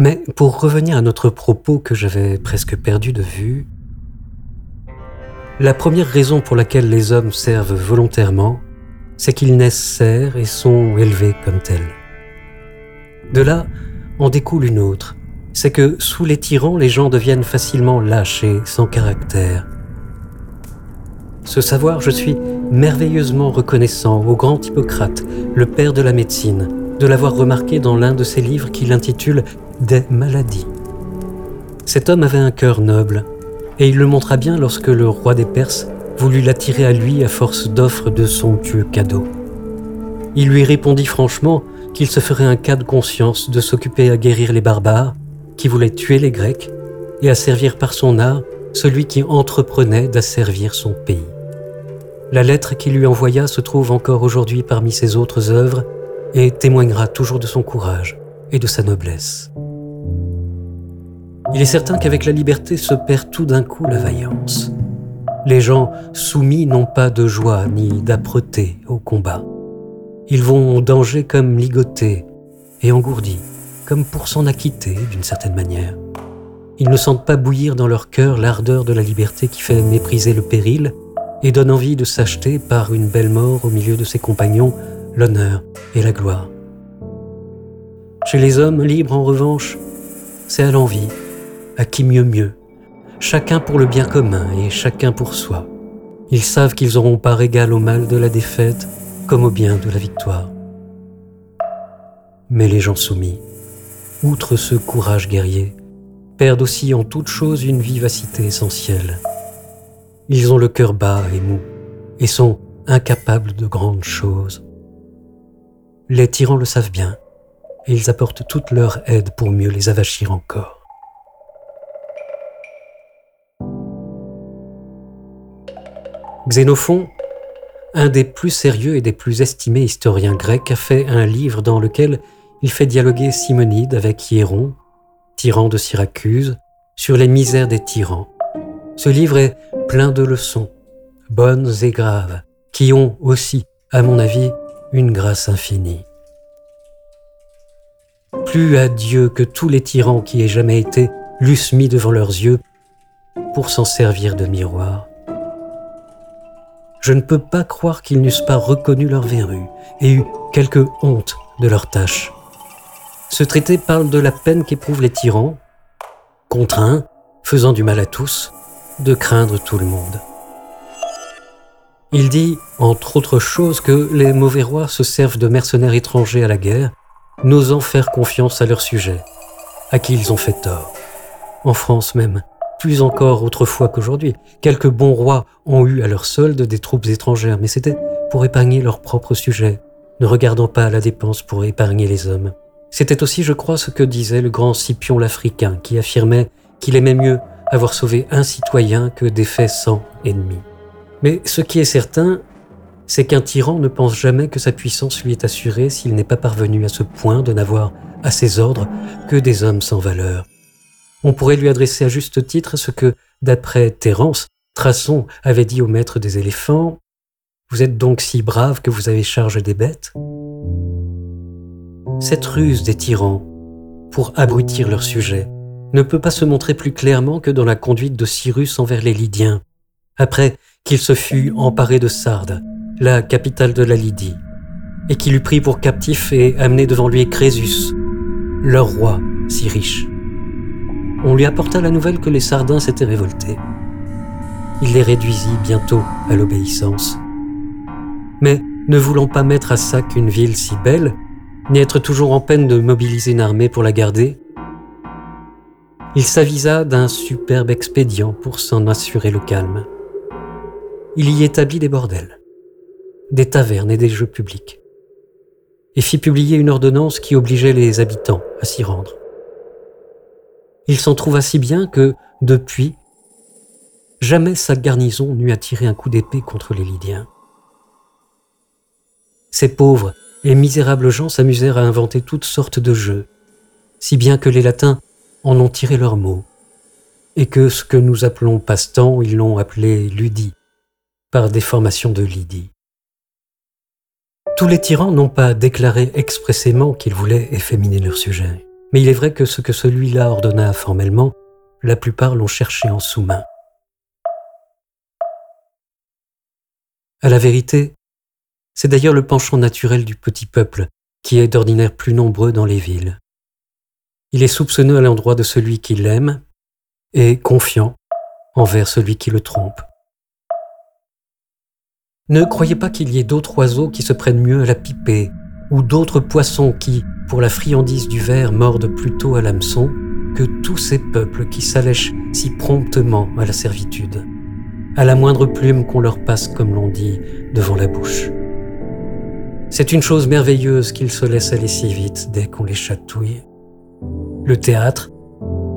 Mais pour revenir à notre propos que j'avais presque perdu de vue, la première raison pour laquelle les hommes servent volontairement, c'est qu'ils naissent serfs et sont élevés comme tels. De là en découle une autre, c'est que sous les tyrans, les gens deviennent facilement lâches et sans caractère. Ce savoir, je suis merveilleusement reconnaissant au grand Hippocrate, le père de la médecine, de l'avoir remarqué dans l'un de ses livres qu'il intitule Des maladies. Cet homme avait un cœur noble, et il le montra bien lorsque le roi des Perses voulut l'attirer à lui à force d'offres de somptueux cadeaux. Il lui répondit franchement qu'il se ferait un cas de conscience de s'occuper à guérir les barbares, qui voulaient tuer les Grecs, et à servir par son art celui qui entreprenait d'asservir son pays. La lettre qu'il lui envoya se trouve encore aujourd'hui parmi ses autres œuvres et témoignera toujours de son courage et de sa noblesse. Il est certain qu'avec la liberté se perd tout d'un coup la vaillance. Les gens soumis n'ont pas de joie ni d'âpreté au combat. Ils vont au danger comme ligotés et engourdis, comme pour s'en acquitter d'une certaine manière. Ils ne sentent pas bouillir dans leur cœur l'ardeur de la liberté qui fait mépriser le péril et donne envie de s'acheter par une belle mort au milieu de ses compagnons l'honneur et la gloire. Chez les hommes libres, en revanche, c'est à l'envie, à qui mieux mieux, chacun pour le bien commun et chacun pour soi. Ils savent qu'ils auront part égale au mal de la défaite comme au bien de la victoire. Mais les gens soumis, outre ce courage guerrier, perdent aussi en toute chose une vivacité essentielle. Ils ont le cœur bas et mou et sont incapables de grandes choses. Les tyrans le savent bien et ils apportent toute leur aide pour mieux les avachir encore. Xénophon, un des plus sérieux et des plus estimés historiens grecs, a fait un livre dans lequel il fait dialoguer Simonide avec Hiéron, tyran de Syracuse, sur les misères des tyrans. Ce livre est plein de leçons, bonnes et graves, qui ont aussi, à mon avis, une grâce infinie. Plus à Dieu que tous les tyrans qui aient jamais été l'eussent mis devant leurs yeux pour s'en servir de miroir. Je ne peux pas croire qu'ils n'eussent pas reconnu leur verrue et eu quelque honte de leur tâche. Ce traité parle de la peine qu'éprouvent les tyrans, contraints, faisant du mal à tous, de craindre tout le monde. Il dit, entre autres choses, que les mauvais rois se servent de mercenaires étrangers à la guerre, n'osant faire confiance à leur sujet, à qui ils ont fait tort. En France même, plus encore autrefois qu'aujourd'hui. Quelques bons rois ont eu à leur solde des troupes étrangères, mais c'était pour épargner leurs propres sujets, ne regardant pas à la dépense pour épargner les hommes. C'était aussi, je crois, ce que disait le grand Scipion l'Africain, qui affirmait qu'il aimait mieux avoir sauvé un citoyen que défait cent ennemis. Mais ce qui est certain, c'est qu'un tyran ne pense jamais que sa puissance lui est assurée s'il n'est pas parvenu à ce point de n'avoir à ses ordres que des hommes sans valeur. On pourrait lui adresser à juste titre ce que, d'après Terence, Traçon avait dit au maître des éléphants Vous êtes donc si brave que vous avez charge des bêtes? Cette ruse des tyrans, pour abrutir leur sujet, ne peut pas se montrer plus clairement que dans la conduite de Cyrus envers les Lydiens, après qu'il se fût emparé de Sardes, la capitale de la Lydie, et qu'il eut pris pour captif et amené devant lui Crésus, leur roi si riche on lui apporta la nouvelle que les Sardins s'étaient révoltés. Il les réduisit bientôt à l'obéissance. Mais ne voulant pas mettre à sac une ville si belle, ni être toujours en peine de mobiliser une armée pour la garder, il s'avisa d'un superbe expédient pour s'en assurer le calme. Il y établit des bordels, des tavernes et des jeux publics, et fit publier une ordonnance qui obligeait les habitants à s'y rendre. Il s'en trouva si bien que, depuis, jamais sa garnison n'eut à tirer un coup d'épée contre les Lydiens. Ces pauvres et misérables gens s'amusèrent à inventer toutes sortes de jeux, si bien que les Latins en ont tiré leurs mots, et que ce que nous appelons passe-temps, ils l'ont appelé ludie, par déformation de Lydie. Tous les tyrans n'ont pas déclaré expressément qu'ils voulaient efféminer leur sujet. mais il est vrai que ce que celui-là ordonna formellement, la plupart l'ont cherché en sous-main. À la vérité, c'est d'ailleurs le penchant naturel du petit peuple qui est d'ordinaire plus nombreux dans les villes. Il est soupçonneux à l'endroit de celui qui l'aime et confiant envers celui qui le trompe. Ne croyez pas qu'il y ait d'autres oiseaux qui se prennent mieux à la pipée, ou d'autres poissons qui, pour la friandise du verre, mordent plutôt à l'hameçon, que tous ces peuples qui s'allèchent si promptement à la servitude, à la moindre plume qu'on leur passe, comme l'on dit, devant la bouche. C'est une chose merveilleuse qu'ils se laissent aller si vite dès qu'on les chatouille. Le théâtre,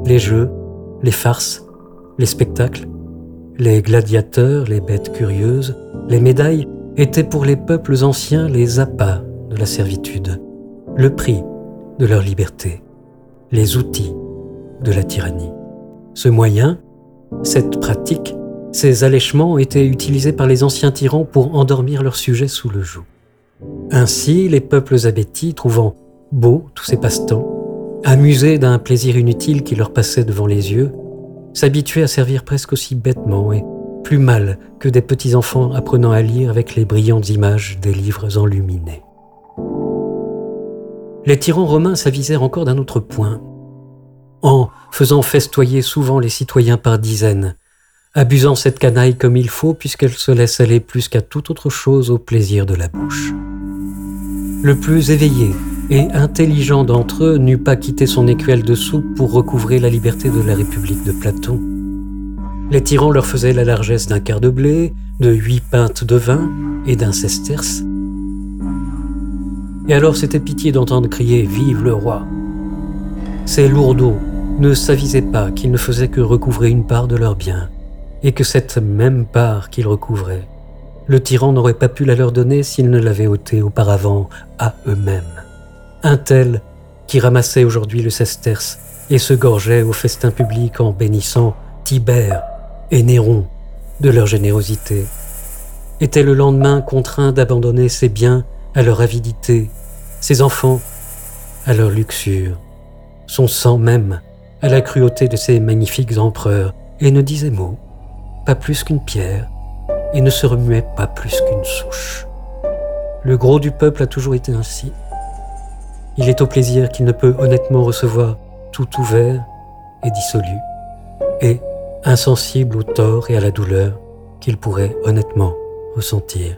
les jeux, les farces, les spectacles, les gladiateurs, les bêtes curieuses, les médailles étaient pour les peuples anciens les appâts de la servitude, le prix de leur liberté, les outils de la tyrannie. Ce moyen, cette pratique, ces allèchements étaient utilisés par les anciens tyrans pour endormir leurs sujets sous le joug. Ainsi, les peuples abétis, trouvant beaux tous ces passe-temps, amusés d'un plaisir inutile qui leur passait devant les yeux, s'habituaient à servir presque aussi bêtement et plus mal que des petits enfants apprenant à lire avec les brillantes images des livres enluminés. Les tyrans romains s'avisèrent encore d'un autre point, en faisant festoyer souvent les citoyens par dizaines, abusant cette canaille comme il faut puisqu'elle se laisse aller plus qu'à toute autre chose au plaisir de la bouche. Le plus éveillé et intelligent d'entre eux n'eût pas quitté son écuelle de soupe pour recouvrer la liberté de la République de Platon. Les tyrans leur faisaient la largesse d'un quart de blé, de huit pintes de vin et d'un sesterce. Et alors c'était pitié d'entendre crier Vive le roi Ces lourdeaux ne s'avisaient pas qu'ils ne faisaient que recouvrer une part de leurs biens, et que cette même part qu'ils recouvraient, le tyran n'aurait pas pu la leur donner s'ils ne l'avaient ôtée auparavant à eux-mêmes. Un tel qui ramassait aujourd'hui le sesterce et se gorgeait au festin public en bénissant Tibère et Néron de leur générosité, était le lendemain contraint d'abandonner ses biens à leur avidité, ses enfants à leur luxure, son sang même à la cruauté de ces magnifiques empereurs, et ne disait mot, pas plus qu'une pierre, et ne se remuait pas plus qu'une souche. Le gros du peuple a toujours été ainsi. Il est au plaisir qu'il ne peut honnêtement recevoir tout ouvert et dissolu, et insensible au tort et à la douleur qu'il pourrait honnêtement ressentir.